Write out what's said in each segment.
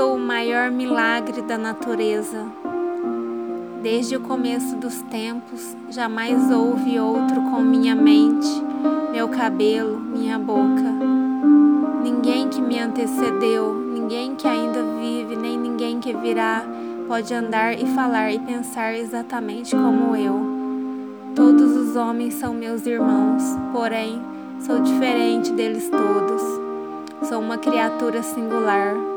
maior milagre da natureza. Desde o começo dos tempos, jamais houve outro com minha mente, meu cabelo, minha boca. Ninguém que me antecedeu, ninguém que ainda vive, nem ninguém que virá, pode andar e falar e pensar exatamente como eu. Todos os homens são meus irmãos, porém, sou diferente deles todos. Sou uma criatura singular.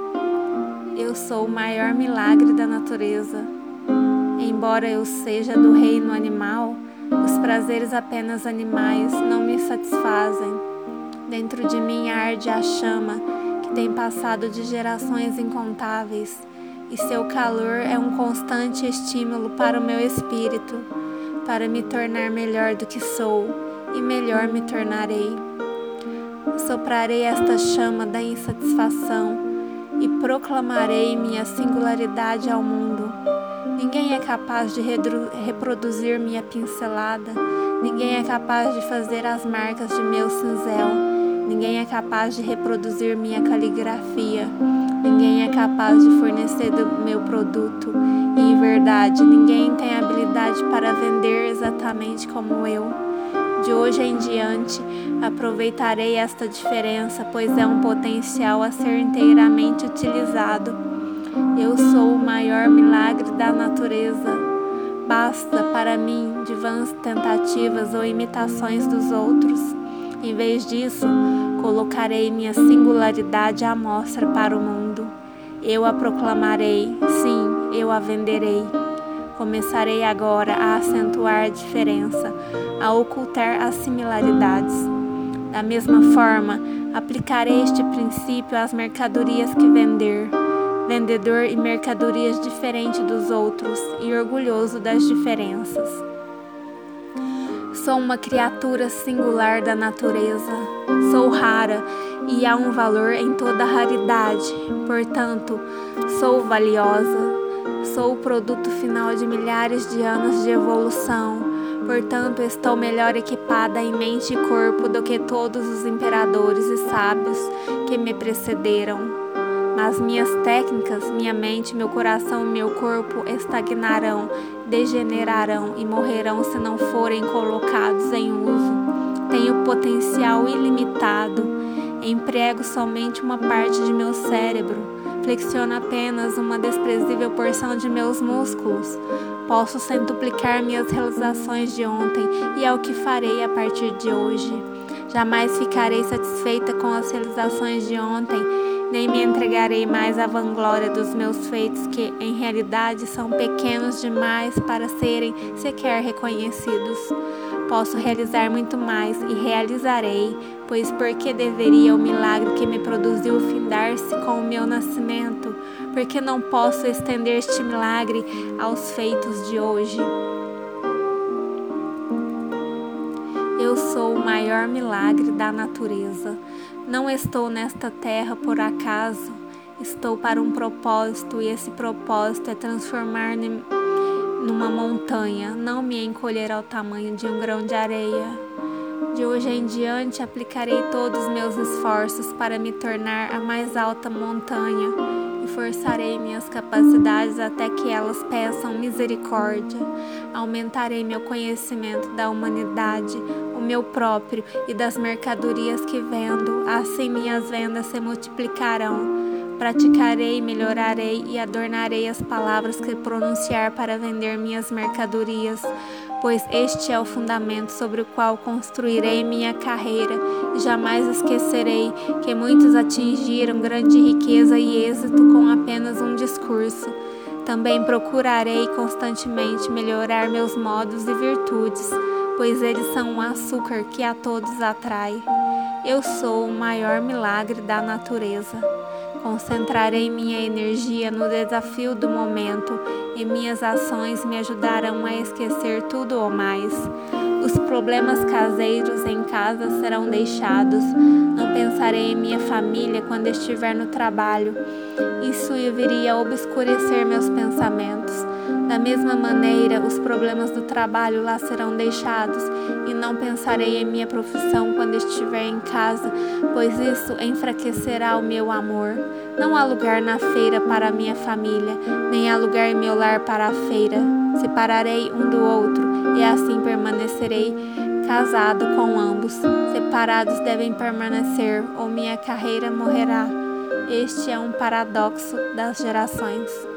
Eu sou o maior milagre da natureza. Embora eu seja do reino animal, os prazeres apenas animais não me satisfazem. Dentro de mim arde a chama que tem passado de gerações incontáveis, e seu calor é um constante estímulo para o meu espírito, para me tornar melhor do que sou, e melhor me tornarei. Soprarei esta chama da insatisfação e proclamarei minha singularidade ao mundo. Ninguém é capaz de reproduzir minha pincelada, ninguém é capaz de fazer as marcas de meu cinzel, ninguém é capaz de reproduzir minha caligrafia, ninguém é capaz de fornecer do meu produto. E em verdade, ninguém tem habilidade para vender exatamente como eu. De hoje em diante, aproveitarei esta diferença, pois é um potencial a ser inteiramente utilizado. Eu sou o maior milagre da natureza. Basta para mim de vãs tentativas ou imitações dos outros. Em vez disso, colocarei minha singularidade à mostra para o mundo. Eu a proclamarei, sim, eu a venderei. Começarei agora a acentuar a diferença, a ocultar as similaridades. Da mesma forma, aplicarei este princípio às mercadorias que vender vendedor e mercadorias diferente dos outros e orgulhoso das diferenças. Sou uma criatura singular da natureza. Sou rara e há um valor em toda raridade. Portanto, sou valiosa. Sou o produto final de milhares de anos de evolução. Portanto, estou melhor equipada em mente e corpo do que todos os imperadores e sábios que me precederam. Mas minhas técnicas, minha mente, meu coração e meu corpo estagnarão, degenerarão e morrerão se não forem colocados em uso. Tenho potencial ilimitado. Emprego somente uma parte de meu cérebro. Flexiono apenas uma desprezível porção de meus músculos. Posso centuplicar minhas realizações de ontem e é o que farei a partir de hoje. Jamais ficarei satisfeita com as realizações de ontem nem me entregarei mais à vanglória dos meus feitos, que em realidade são pequenos demais para serem sequer reconhecidos. Posso realizar muito mais e realizarei, pois por que deveria o milagre que me produziu findar-se com o meu nascimento? Porque não posso estender este milagre aos feitos de hoje? Eu sou o maior milagre da natureza. Não estou nesta terra por acaso, estou para um propósito e esse propósito é transformar-me numa montanha, não me encolher ao tamanho de um grão de areia. De hoje em diante aplicarei todos os meus esforços para me tornar a mais alta montanha e forçarei minhas capacidades até que elas peçam misericórdia. Aumentarei meu conhecimento da humanidade, o meu próprio e das mercadorias que vendo, assim minhas vendas se multiplicarão. Praticarei, melhorarei e adornarei as palavras que pronunciar para vender minhas mercadorias, pois este é o fundamento sobre o qual construirei minha carreira, jamais esquecerei que muitos atingiram grande riqueza e êxito com apenas um discurso. Também procurarei constantemente melhorar meus modos e virtudes pois eles são um açúcar que a todos atrai. Eu sou o maior milagre da natureza. Concentrarei minha energia no desafio do momento e minhas ações me ajudarão a esquecer tudo ou mais. Os problemas caseiros em casa serão deixados. Não pensarei em minha família quando estiver no trabalho. Isso viria a obscurecer meus pensamentos. Da mesma maneira, os problemas do trabalho lá serão deixados, e não pensarei em minha profissão quando estiver em casa, pois isso enfraquecerá o meu amor. Não há lugar na feira para minha família, nem há lugar em meu lar para a feira. Separarei um do outro, e assim permanecerei casado com ambos. Separados devem permanecer, ou minha carreira morrerá. Este é um paradoxo das gerações.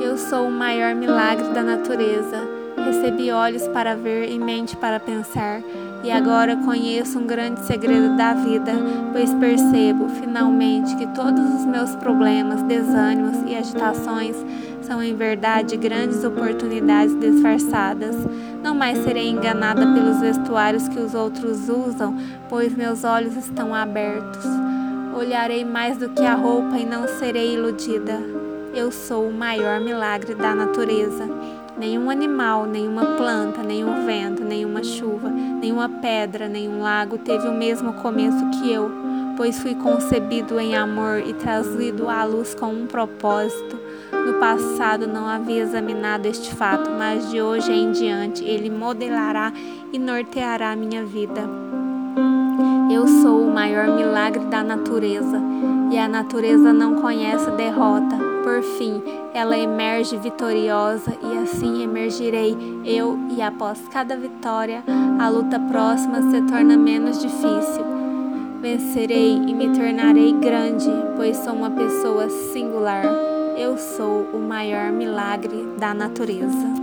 Eu sou o maior milagre da natureza. Recebi olhos para ver e mente para pensar, e agora conheço um grande segredo da vida, pois percebo, finalmente, que todos os meus problemas, desânimos e agitações são em verdade grandes oportunidades disfarçadas. Não mais serei enganada pelos vestuários que os outros usam, pois meus olhos estão abertos. Olharei mais do que a roupa e não serei iludida. Eu sou o maior milagre da natureza. Nenhum animal, nenhuma planta, nenhum vento, nenhuma chuva, nenhuma pedra, nenhum lago teve o mesmo começo que eu, pois fui concebido em amor e trazido à luz com um propósito. No passado não havia examinado este fato, mas de hoje em diante ele modelará e norteará minha vida. Eu sou o maior milagre da natureza e a natureza não conhece derrota por fim, ela emerge vitoriosa e assim emergirei eu, e após cada vitória, a luta próxima se torna menos difícil. Vencerei e me tornarei grande, pois sou uma pessoa singular. Eu sou o maior milagre da natureza.